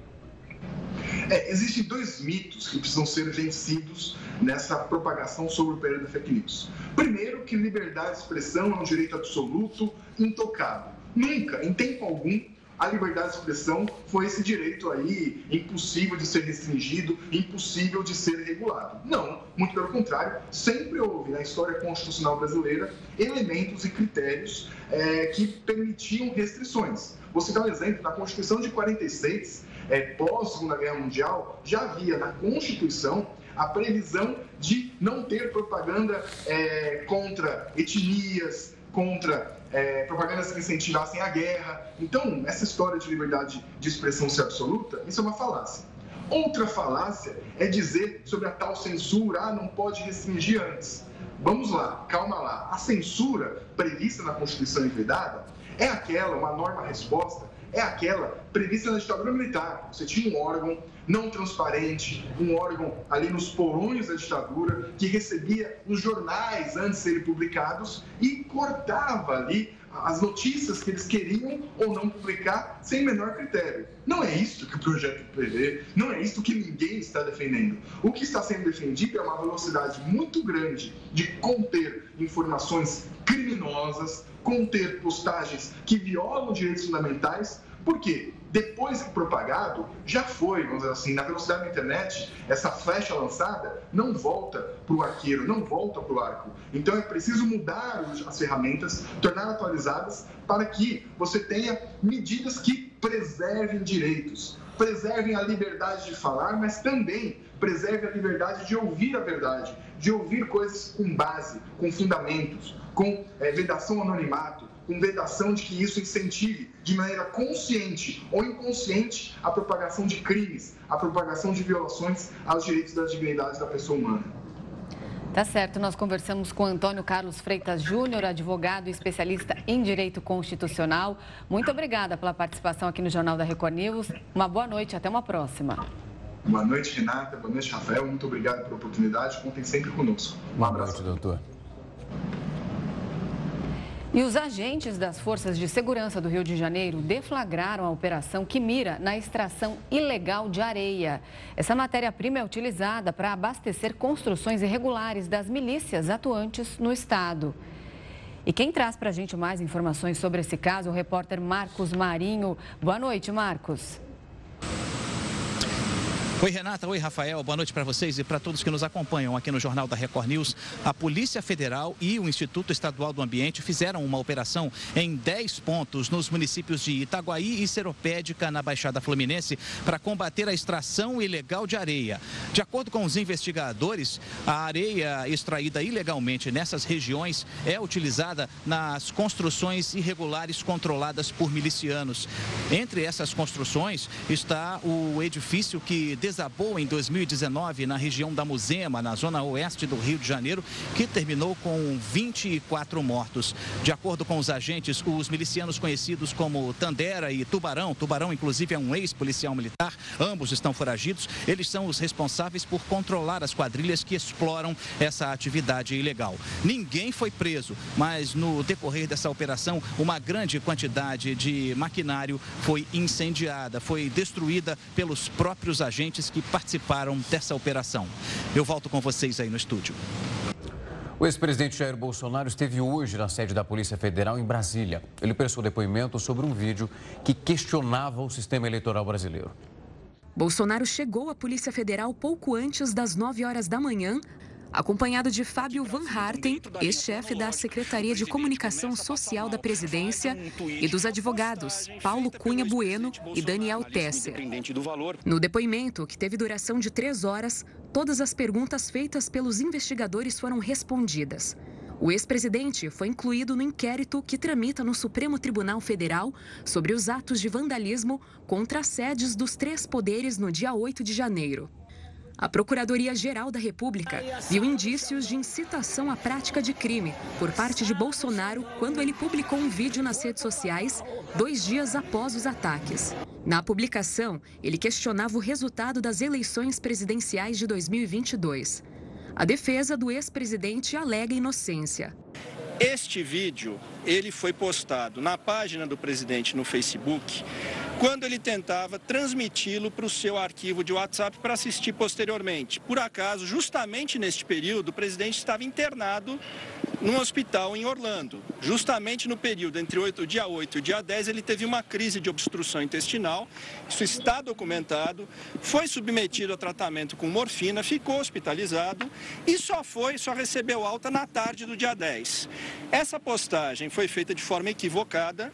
É, existem dois mitos que precisam ser vencidos nessa propagação sobre o período da fake news. Primeiro, que liberdade de expressão é um direito absoluto, intocável. Nunca, em tempo algum, a liberdade de expressão foi esse direito aí impossível de ser restringido, impossível de ser regulado. Não, muito pelo contrário, sempre houve na história constitucional brasileira elementos e critérios é, que permitiam restrições. Vou citar um exemplo, na Constituição de 46, é, pós Segunda Guerra Mundial, já havia na Constituição a previsão de não ter propaganda é, contra etnias, contra é, propagandas que incentivassem a guerra. Então, essa história de liberdade de expressão ser absoluta, isso é uma falácia. Outra falácia é dizer sobre a tal censura, ah, não pode restringir antes. Vamos lá, calma lá. A censura prevista na Constituição e vedada é aquela, uma norma-resposta, é aquela prevista na ditadura militar. Você tinha um órgão não transparente, um órgão ali nos porões da ditadura, que recebia os jornais antes de serem publicados e cortava ali as notícias que eles queriam ou não publicar sem menor critério. Não é isso que o projeto prevê, não é isso que ninguém está defendendo. O que está sendo defendido é uma velocidade muito grande de conter informações criminosas, conter postagens que violam direitos fundamentais, porque depois que propagado, já foi, vamos dizer assim, na velocidade da internet, essa flecha lançada não volta para o arqueiro, não volta para o arco. Então é preciso mudar as ferramentas, tornar atualizadas, para que você tenha medidas que preservem direitos, preservem a liberdade de falar, mas também preserve a liberdade de ouvir a verdade, de ouvir coisas com base, com fundamentos, com é, vedação anonimato, com vedação de que isso incentive de maneira consciente ou inconsciente a propagação de crimes, a propagação de violações aos direitos das dignidades da pessoa humana. Tá certo, nós conversamos com Antônio Carlos Freitas Júnior, advogado e especialista em direito constitucional. Muito obrigada pela participação aqui no Jornal da Record News. Uma boa noite, até uma próxima. Boa noite, Renata. Boa noite, Rafael. Muito obrigado pela oportunidade. Contem sempre conosco. Um abraço, noite, doutor. E os agentes das Forças de Segurança do Rio de Janeiro deflagraram a operação que mira na extração ilegal de areia. Essa matéria-prima é utilizada para abastecer construções irregulares das milícias atuantes no estado. E quem traz para a gente mais informações sobre esse caso é o repórter Marcos Marinho. Boa noite, Marcos. Oi, Renata. Oi, Rafael. Boa noite para vocês e para todos que nos acompanham aqui no Jornal da Record News. A Polícia Federal e o Instituto Estadual do Ambiente fizeram uma operação em 10 pontos nos municípios de Itaguaí e Seropédica, na Baixada Fluminense, para combater a extração ilegal de areia. De acordo com os investigadores, a areia extraída ilegalmente nessas regiões é utilizada nas construções irregulares controladas por milicianos. Entre essas construções está o edifício que desabou em 2019 na região da Muzema, na zona oeste do Rio de Janeiro, que terminou com 24 mortos. De acordo com os agentes, os milicianos conhecidos como Tandera e Tubarão, Tubarão inclusive é um ex-policial militar, ambos estão foragidos, eles são os responsáveis por controlar as quadrilhas que exploram essa atividade ilegal. Ninguém foi preso, mas no decorrer dessa operação, uma grande quantidade de maquinário foi incendiada, foi destruída pelos próprios agentes que participaram dessa operação. Eu volto com vocês aí no estúdio. O ex-presidente Jair Bolsonaro esteve hoje na sede da Polícia Federal em Brasília. Ele prestou depoimento sobre um vídeo que questionava o sistema eleitoral brasileiro. Bolsonaro chegou à Polícia Federal pouco antes das 9 horas da manhã acompanhado de Fábio Van Harten, ex-chefe da Secretaria de Comunicação Social da Presidência, e dos advogados Paulo Cunha Bueno e Daniel Tesser. No depoimento, que teve duração de três horas, todas as perguntas feitas pelos investigadores foram respondidas. O ex-presidente foi incluído no inquérito que tramita no Supremo Tribunal Federal sobre os atos de vandalismo contra as sedes dos três poderes no dia 8 de janeiro. A Procuradoria-Geral da República viu indícios de incitação à prática de crime por parte de Bolsonaro quando ele publicou um vídeo nas redes sociais dois dias após os ataques. Na publicação, ele questionava o resultado das eleições presidenciais de 2022. A defesa do ex-presidente alega inocência. Este vídeo, ele foi postado na página do presidente no Facebook, quando ele tentava transmiti-lo para o seu arquivo de WhatsApp para assistir posteriormente. Por acaso, justamente neste período, o presidente estava internado num hospital em Orlando. Justamente no período entre o dia 8 e o dia 10, ele teve uma crise de obstrução intestinal. Isso está documentado. Foi submetido a tratamento com morfina, ficou hospitalizado e só foi, só recebeu alta na tarde do dia 10. Essa postagem foi feita de forma equivocada,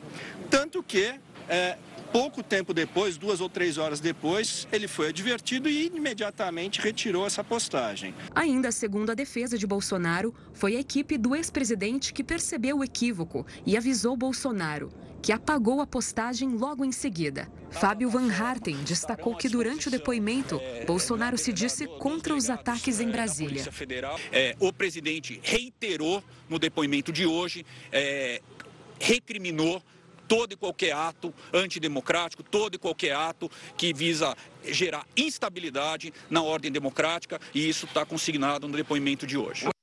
tanto que é, pouco tempo depois, duas ou três horas depois, ele foi advertido e imediatamente retirou essa postagem. Ainda segundo a defesa de Bolsonaro, foi a equipe do ex-presidente que percebeu o equívoco e avisou Bolsonaro, que apagou a postagem logo em seguida. Fábio Van Harten destacou que durante o depoimento, Bolsonaro se disse contra os ataques em Brasília. É, o presidente reiterou no depoimento de hoje, é, recriminou todo e qualquer ato antidemocrático, todo e qualquer ato que visa gerar instabilidade na ordem democrática, e isso está consignado no depoimento de hoje.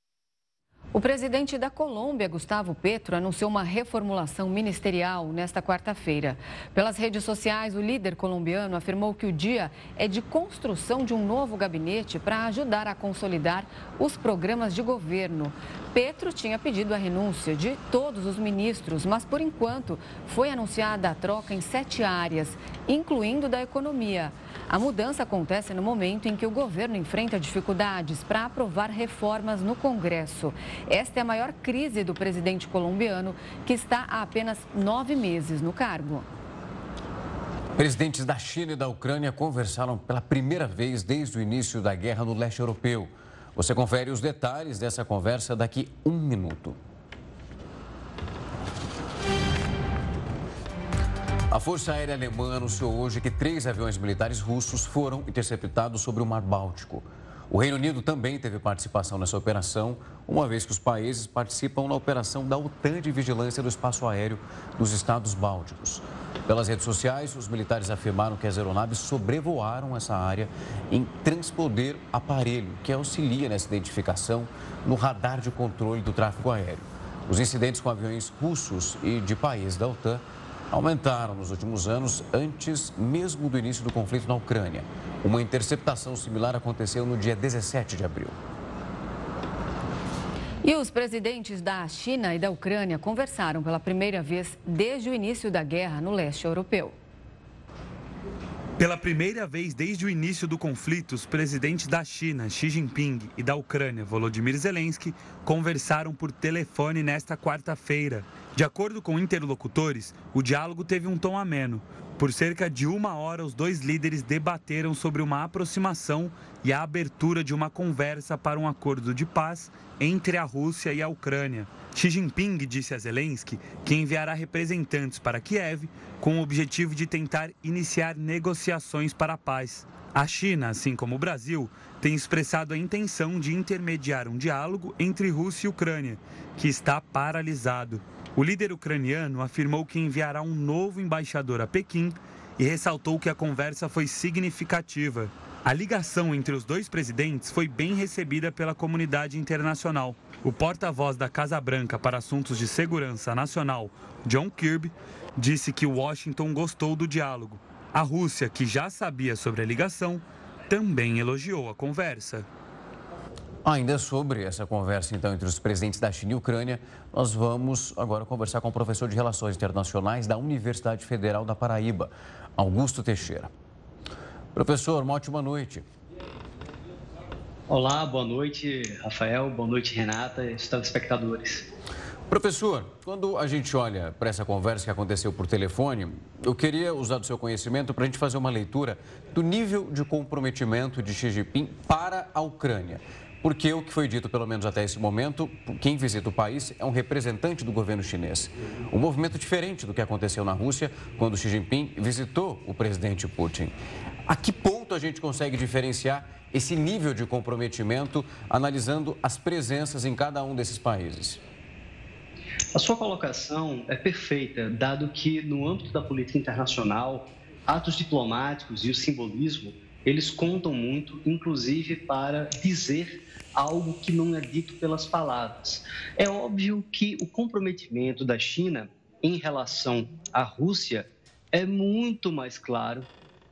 O presidente da Colômbia, Gustavo Petro, anunciou uma reformulação ministerial nesta quarta-feira. Pelas redes sociais, o líder colombiano afirmou que o dia é de construção de um novo gabinete para ajudar a consolidar os programas de governo. Petro tinha pedido a renúncia de todos os ministros, mas por enquanto foi anunciada a troca em sete áreas, incluindo da economia. A mudança acontece no momento em que o governo enfrenta dificuldades para aprovar reformas no Congresso. Esta é a maior crise do presidente colombiano, que está há apenas nove meses no cargo. Presidentes da China e da Ucrânia conversaram pela primeira vez desde o início da guerra no leste europeu. Você confere os detalhes dessa conversa daqui um minuto. A Força Aérea Alemã anunciou hoje que três aviões militares russos foram interceptados sobre o Mar Báltico. O Reino Unido também teve participação nessa operação, uma vez que os países participam na operação da OTAN de vigilância do espaço aéreo dos Estados Bálticos. Pelas redes sociais, os militares afirmaram que as aeronaves sobrevoaram essa área em transponder aparelho que auxilia nessa identificação no radar de controle do tráfego aéreo. Os incidentes com aviões russos e de países da OTAN aumentaram nos últimos anos, antes mesmo do início do conflito na Ucrânia. Uma interceptação similar aconteceu no dia 17 de abril. E os presidentes da China e da Ucrânia conversaram pela primeira vez desde o início da guerra no leste europeu. Pela primeira vez desde o início do conflito, os presidentes da China, Xi Jinping, e da Ucrânia, Volodymyr Zelensky, conversaram por telefone nesta quarta-feira. De acordo com interlocutores, o diálogo teve um tom ameno. Por cerca de uma hora, os dois líderes debateram sobre uma aproximação e a abertura de uma conversa para um acordo de paz entre a Rússia e a Ucrânia. Xi Jinping disse a Zelensky que enviará representantes para Kiev com o objetivo de tentar iniciar negociações para a paz. A China, assim como o Brasil, tem expressado a intenção de intermediar um diálogo entre Rússia e Ucrânia, que está paralisado. O líder ucraniano afirmou que enviará um novo embaixador a Pequim e ressaltou que a conversa foi significativa. A ligação entre os dois presidentes foi bem recebida pela comunidade internacional. O porta-voz da Casa Branca para assuntos de segurança nacional, John Kirby, disse que Washington gostou do diálogo. A Rússia, que já sabia sobre a ligação, também elogiou a conversa. Ainda sobre essa conversa, então, entre os presidentes da China e Ucrânia, nós vamos agora conversar com o professor de Relações Internacionais da Universidade Federal da Paraíba, Augusto Teixeira. Professor, uma ótima noite. Olá, boa noite, Rafael, boa noite, Renata e telespectadores. Professor, quando a gente olha para essa conversa que aconteceu por telefone, eu queria usar do seu conhecimento para a gente fazer uma leitura do nível de comprometimento de Xi Jinping para a Ucrânia. Porque o que foi dito, pelo menos até esse momento, quem visita o país é um representante do governo chinês. Um movimento diferente do que aconteceu na Rússia, quando Xi Jinping visitou o presidente Putin. A que ponto a gente consegue diferenciar esse nível de comprometimento analisando as presenças em cada um desses países? A sua colocação é perfeita, dado que no âmbito da política internacional, atos diplomáticos e o simbolismo, eles contam muito, inclusive para dizer algo que não é dito pelas palavras. É óbvio que o comprometimento da China em relação à Rússia é muito mais claro,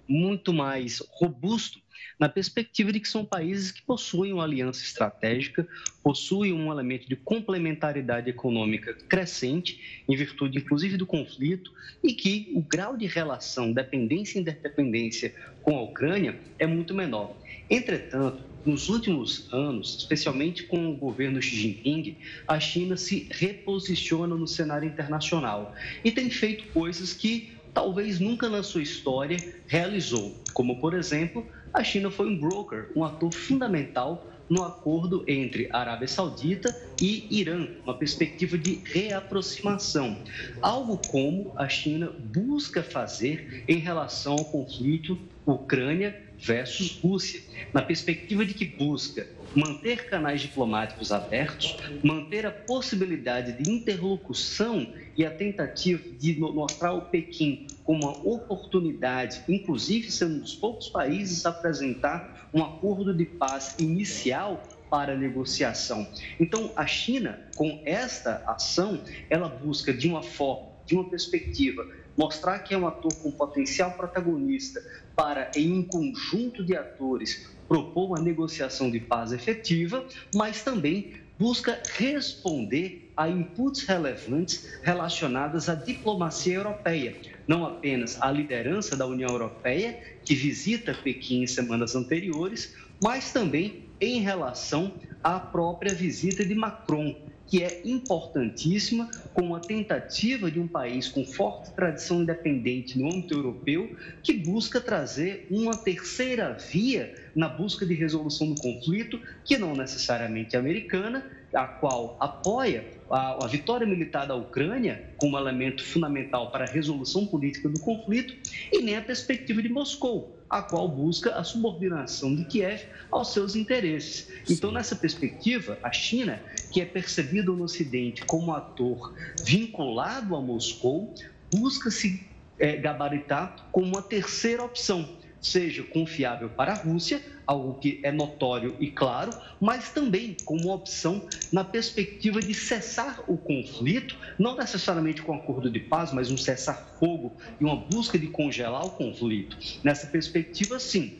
muito mais robusto na perspectiva de que são países que possuem uma aliança estratégica, possuem um elemento de complementariedade econômica crescente, em virtude inclusive do conflito, e que o grau de relação dependência e interdependência com a Ucrânia é muito menor. Entretanto, nos últimos anos, especialmente com o governo Xi Jinping, a China se reposiciona no cenário internacional e tem feito coisas que talvez nunca na sua história realizou, como por exemplo a China foi um broker, um ator fundamental no acordo entre Arábia Saudita e Irã, uma perspectiva de reaproximação, algo como a China busca fazer em relação ao conflito Ucrânia versus Rússia, na perspectiva de que busca manter canais diplomáticos abertos, manter a possibilidade de interlocução e a tentativa de mostrar o Pequim como uma oportunidade, inclusive sendo um dos poucos países a apresentar um acordo de paz inicial para negociação. Então, a China, com esta ação, ela busca de uma forma, de uma perspectiva, mostrar que é um ator com potencial protagonista para, em um conjunto de atores, propor uma negociação de paz efetiva, mas também busca responder a inputs relevantes relacionados à diplomacia europeia, não apenas à liderança da União Europeia, que visita Pequim em semanas anteriores, mas também em relação à própria visita de Macron, que é importantíssima como a tentativa de um país com forte tradição independente no âmbito europeu que busca trazer uma terceira via na busca de resolução do conflito, que não necessariamente é americana, a qual apoia a, a, vitória militar da Ucrânia como elemento fundamental para a resolução política do conflito, e nem a perspectiva de Moscou, a qual busca a subordinação de Kiev aos seus interesses. Então, nessa perspectiva, a China, que é percebida no Ocidente como ator vinculado a Moscou, busca se é, gabaritar como uma terceira opção seja confiável para a Rússia, algo que é notório e claro, mas também como uma opção na perspectiva de cessar o conflito, não necessariamente com um acordo de paz, mas um cessar-fogo e uma busca de congelar o conflito. Nessa perspectiva, sim,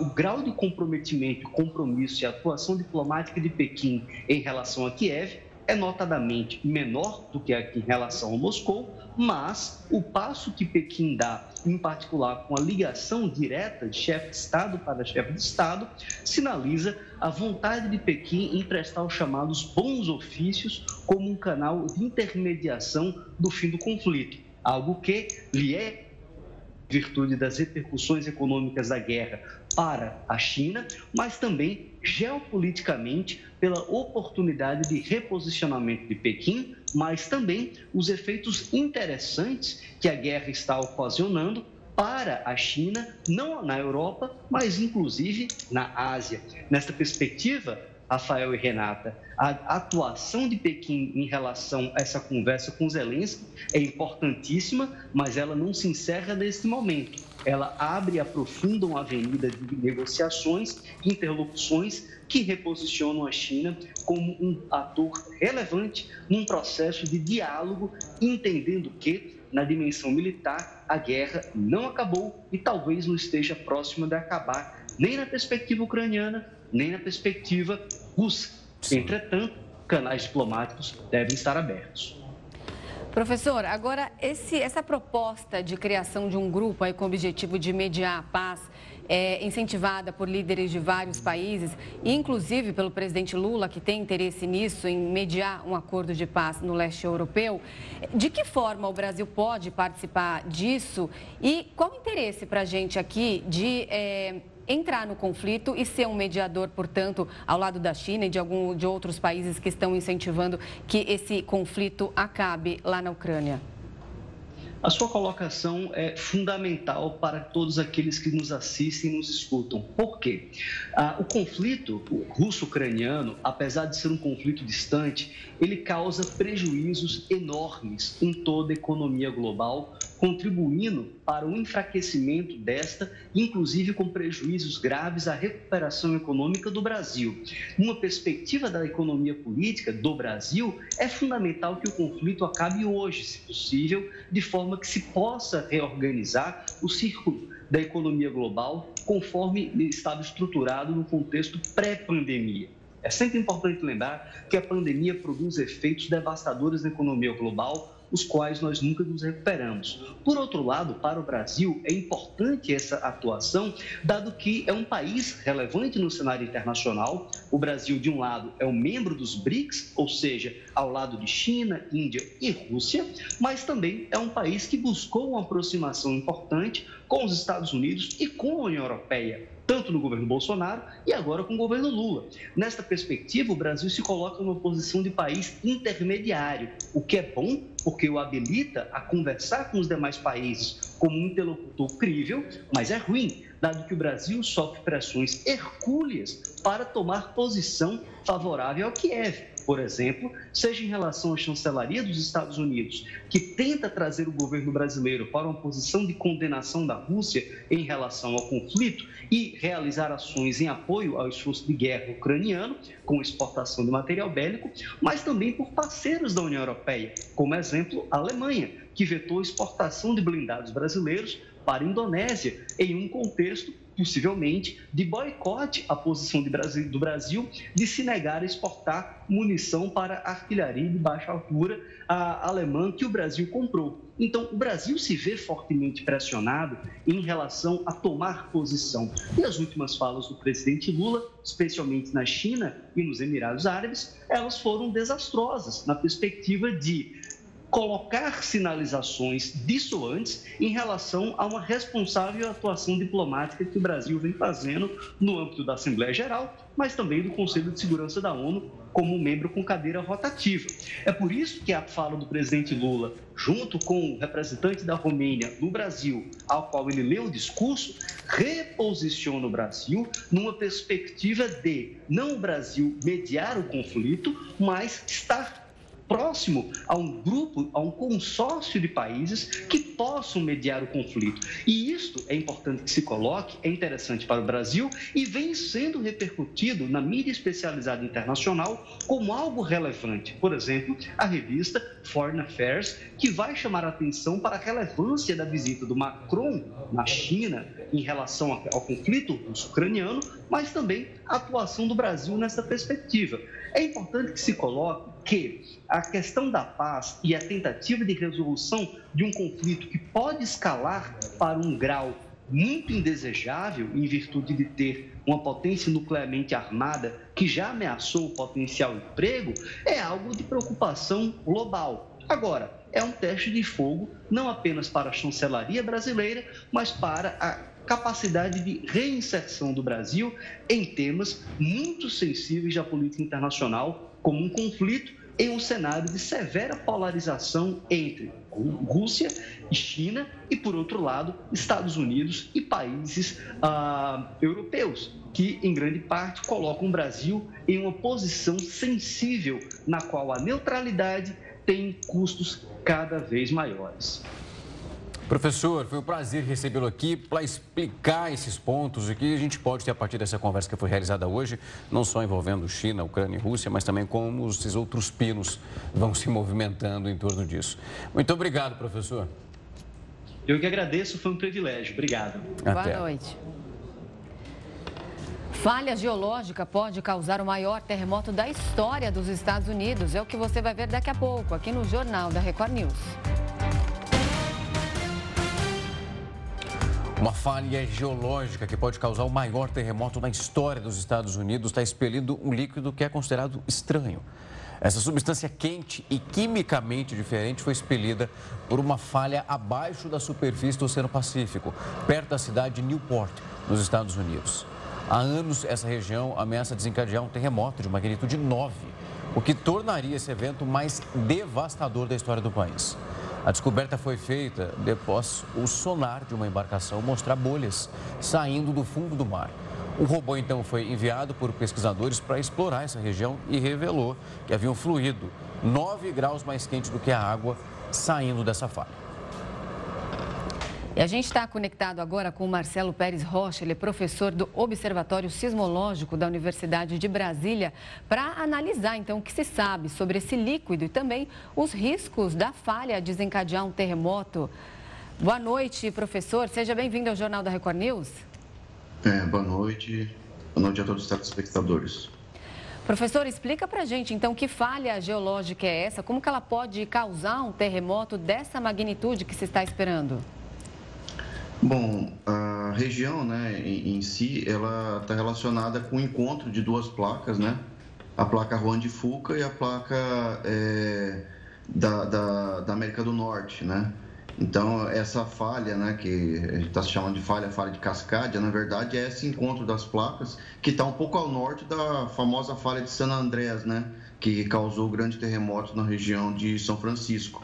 o grau de comprometimento, compromisso e atuação diplomática de Pequim em relação a Kiev é notadamente menor do que aqui em relação a Moscou, mas o passo que Pequim dá, em particular com a ligação direta de chefe de Estado para chefe de Estado, sinaliza a vontade de Pequim em prestar os chamados bons ofícios como um canal de intermediação do fim do conflito, algo que lhe é virtude das repercussões econômicas da guerra para a China, mas também geopoliticamente pela oportunidade de reposicionamento de Pequim, mas também os efeitos interessantes que a guerra está ocasionando para a China, não na Europa, mas inclusive na Ásia. Nesta perspectiva, Rafael e Renata, a atuação de Pequim em relação a essa conversa com Zelensky é importantíssima, mas ela não se encerra nesse momento. Ela abre e aprofunda uma avenida de negociações, interlocuções que reposicionam a China como um ator relevante num processo de diálogo, entendendo que, na dimensão militar, a guerra não acabou e talvez não esteja próxima de acabar, nem na perspectiva ucraniana, nem na perspectiva russa. Entretanto, canais diplomáticos devem estar abertos. Professor, agora esse, essa proposta de criação de um grupo aí com o objetivo de mediar a paz é, incentivada por líderes de vários países, inclusive pelo presidente Lula, que tem interesse nisso, em mediar um acordo de paz no leste europeu. De que forma o Brasil pode participar disso e qual o interesse para a gente aqui de. É, entrar no conflito e ser um mediador, portanto, ao lado da China e de algum de outros países que estão incentivando que esse conflito acabe lá na Ucrânia? A sua colocação é fundamental para todos aqueles que nos assistem e nos escutam. Por quê? Ah, o conflito russo-ucraniano, apesar de ser um conflito distante, ele causa prejuízos enormes em toda a economia global, contribuindo para o enfraquecimento desta, inclusive com prejuízos graves à recuperação econômica do Brasil. Numa perspectiva da economia política do Brasil, é fundamental que o conflito acabe hoje, se possível, de forma que se possa reorganizar o círculo da economia global conforme estava estruturado no contexto pré-pandemia. É sempre importante lembrar que a pandemia produz efeitos devastadores na economia global, os quais nós nunca nos recuperamos. Por outro lado, para o Brasil, é importante essa atuação, dado que é um país relevante no cenário internacional. O Brasil, de um lado, é um membro dos BRICS, ou seja, ao lado de China, Índia e Rússia, mas também é um país que buscou uma aproximação importante com os Estados Unidos e com a União Europeia tanto no governo Bolsonaro e agora com o governo Lula. Nesta perspectiva, o Brasil se coloca numa posição de país intermediário, o que é bom porque o habilita a conversar com os demais países como um interlocutor crível, mas é ruim, dado que o Brasil sofre pressões hercúleas para tomar posição favorável ao Kiev por exemplo, seja em relação à chancelaria dos Estados Unidos, que tenta trazer o governo brasileiro para uma posição de condenação da Rússia em relação ao conflito e realizar ações em apoio ao esforço de guerra ucraniano, com exportação de material bélico, mas também por parceiros da União Europeia, como exemplo a Alemanha, que vetou a exportação de blindados brasileiros para a Indonésia em um contexto possivelmente, de boicote à posição Brasil, do Brasil de se negar a exportar munição para artilharia de baixa altura alemã que o Brasil comprou. Então, o Brasil se vê fortemente pressionado em relação a tomar posição. E as últimas falas do presidente Lula, especialmente na China e nos Emirados Árabes, elas foram desastrosas na perspectiva de colocar sinalizações dissuantes em relação a uma responsável atuação diplomática que o Brasil vem fazendo no âmbito da Assembleia Geral, mas também do Conselho de Segurança da ONU como membro com cadeira rotativa. É por isso que a fala do presidente Lula, junto com o representante da Romênia no Brasil, ao qual ele leu o discurso, reposiciona o Brasil numa perspectiva de não o Brasil mediar o conflito, mas estar próximo a um grupo, a um consórcio de países que possam mediar o conflito. E isto é importante que se coloque, é interessante para o Brasil e vem sendo repercutido na mídia especializada internacional como algo relevante. Por exemplo, a revista Foreign Affairs, que vai chamar a atenção para a relevância da visita do Macron na China em relação ao conflito russo-ucraniano, mas também a atuação do Brasil nessa perspectiva. É importante que se coloque que a questão da paz e a tentativa de resolução de um conflito que pode escalar para um grau muito indesejável em virtude de ter uma potência nuclearmente armada que já ameaçou o potencial emprego é algo de preocupação global. Agora, é um teste de fogo não apenas para a chancelaria brasileira, mas para a capacidade de reinserção do Brasil em temas muito sensíveis da política internacional, como um conflito em um cenário de severa polarização entre Rússia e China e, por outro lado, Estados Unidos e países ah, europeus, que em grande parte colocam o Brasil em uma posição sensível na qual a neutralidade tem custos cada vez maiores. Professor, foi um prazer recebê-lo aqui para explicar esses pontos e que a gente pode ter a partir dessa conversa que foi realizada hoje, não só envolvendo China, Ucrânia e Rússia, mas também como esses outros pinos vão se movimentando em torno disso. Muito obrigado, professor. Eu que agradeço, foi um privilégio. Obrigado. Até. Boa noite. Falha geológica pode causar o maior terremoto da história dos Estados Unidos. É o que você vai ver daqui a pouco, aqui no Jornal da Record News. Uma falha geológica que pode causar o maior terremoto na história dos Estados Unidos está expelindo um líquido que é considerado estranho. Essa substância quente e quimicamente diferente foi expelida por uma falha abaixo da superfície do Oceano Pacífico, perto da cidade de Newport, nos Estados Unidos. Há anos, essa região ameaça desencadear um terremoto de magnitude 9, o que tornaria esse evento mais devastador da história do país. A descoberta foi feita depois o sonar de uma embarcação mostrar bolhas saindo do fundo do mar. O robô então foi enviado por pesquisadores para explorar essa região e revelou que havia um fluido 9 graus mais quente do que a água saindo dessa falha. E a gente está conectado agora com o Marcelo Pérez Rocha, ele é professor do Observatório Sismológico da Universidade de Brasília, para analisar então o que se sabe sobre esse líquido e também os riscos da falha desencadear um terremoto. Boa noite, professor. Seja bem-vindo ao Jornal da Record News. É, boa noite. Boa noite a todos os telespectadores. Professor, explica para a gente, então, que falha geológica é essa? Como que ela pode causar um terremoto dessa magnitude que se está esperando? Bom, a região, né, em, em si, ela está relacionada com o encontro de duas placas, né? A placa Juan de Fuca e a placa é, da, da, da, América do Norte, né? Então, essa falha, né, que a gente está chamando de falha, falha de cascade, na verdade é esse encontro das placas que está um pouco ao norte da famosa falha de San Andrés, né? Que causou o grande terremoto na região de São Francisco.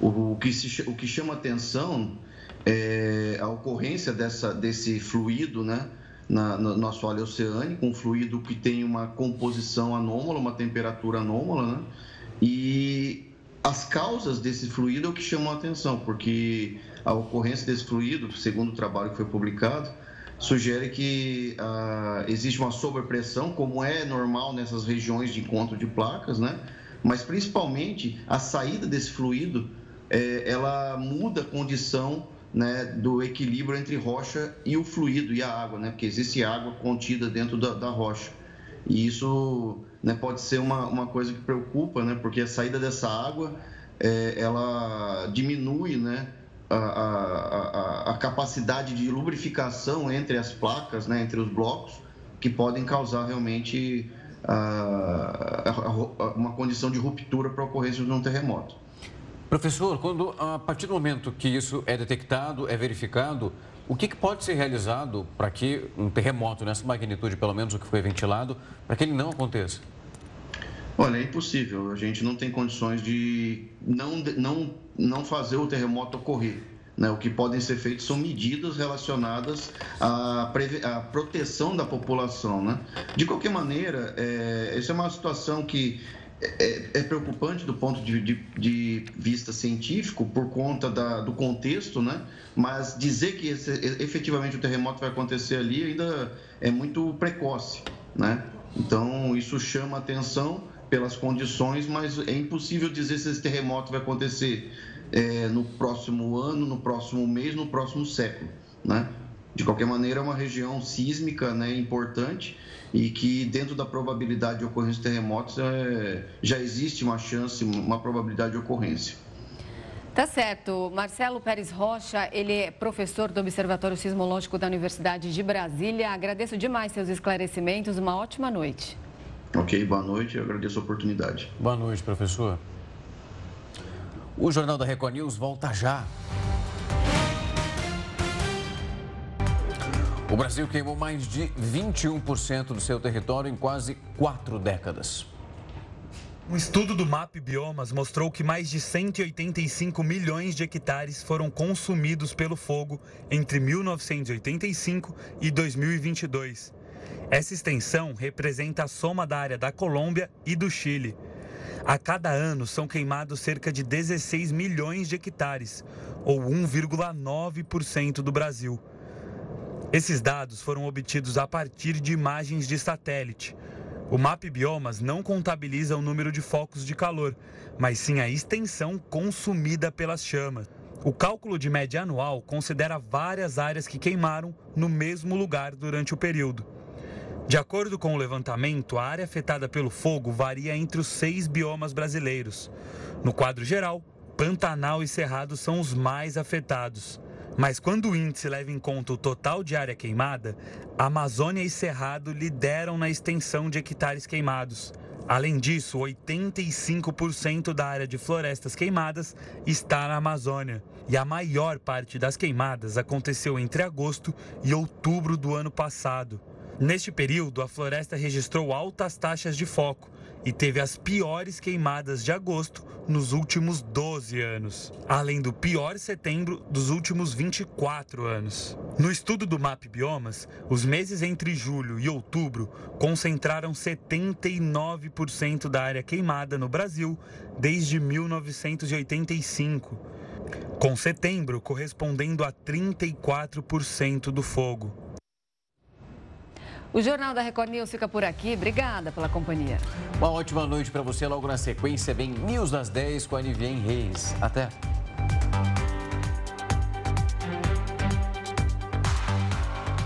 O, o que, se, o que chama atenção é, a ocorrência dessa, desse fluido né, na, no, no assoalho oceânico, um fluido que tem uma composição anômala, uma temperatura anômala, né? e as causas desse fluido é o que chamam a atenção, porque a ocorrência desse fluido, segundo o trabalho que foi publicado, sugere que ah, existe uma sobrepressão, como é normal nessas regiões de encontro de placas, né? mas principalmente a saída desse fluido, é, ela muda a condição né, do equilíbrio entre rocha e o fluido e a água, né, porque existe água contida dentro da, da rocha. E isso né, pode ser uma, uma coisa que preocupa, né, porque a saída dessa água é, ela diminui né, a, a, a, capacidade de lubrificação entre as placas, né, entre os blocos, que podem causar realmente uma condição de ruptura para a ocorrência de um terremoto. Professor, quando a partir do momento que isso é detectado, é verificado, o que, que pode ser realizado para que um terremoto nessa magnitude, pelo menos o que foi ventilado, para que ele não aconteça? Olha, é impossível. A gente não tem condições de não, não, não fazer o terremoto ocorrer. Né? O que podem ser feitos são medidas relacionadas à, à proteção da população. Né? De qualquer maneira, é, essa é uma situação que é, é, preocupante do ponto de, de, de, vista científico por conta da, do contexto, né? Mas dizer que esse, efetivamente o terremoto vai acontecer ali ainda é muito precoce, né? Então isso chama atenção pelas condições, mas é impossível dizer se esse terremoto vai acontecer é, no próximo ano, no próximo mês, no próximo século, né? De qualquer maneira, é uma região sísmica né, importante e que, dentro da probabilidade de ocorrência de terremotos, é, já existe uma chance, uma probabilidade de ocorrência. Tá certo. Marcelo Pérez Rocha, ele é professor do Observatório Sismológico da Universidade de Brasília. Agradeço demais seus esclarecimentos. Uma ótima noite. Ok, boa noite. Eu agradeço a oportunidade. Boa noite, professor. O Jornal da Record News volta já. O Brasil queimou mais de 21% do seu território em quase quatro décadas. Um estudo do MAP Biomas mostrou que mais de 185 milhões de hectares foram consumidos pelo fogo entre 1985 e 2022. Essa extensão representa a soma da área da Colômbia e do Chile. A cada ano são queimados cerca de 16 milhões de hectares, ou 1,9% do Brasil. Esses dados foram obtidos a partir de imagens de satélite. O MAP Biomas não contabiliza o número de focos de calor, mas sim a extensão consumida pelas chamas. O cálculo de média anual considera várias áreas que queimaram no mesmo lugar durante o período. De acordo com o levantamento, a área afetada pelo fogo varia entre os seis biomas brasileiros. No quadro geral, Pantanal e Cerrado são os mais afetados. Mas quando o índice leva em conta o total de área queimada, Amazônia e Cerrado lideram na extensão de hectares queimados. Além disso, 85% da área de florestas queimadas está na Amazônia. E a maior parte das queimadas aconteceu entre agosto e outubro do ano passado. Neste período, a floresta registrou altas taxas de foco e teve as piores queimadas de agosto nos últimos 12 anos, além do pior setembro dos últimos 24 anos. No estudo do MAP Biomas, os meses entre julho e outubro concentraram 79% da área queimada no Brasil desde 1985, com setembro correspondendo a 34% do fogo. O Jornal da Record News fica por aqui. Obrigada pela companhia. Uma ótima noite para você. Logo na sequência vem News das 10 com a Nivien Reis. Até.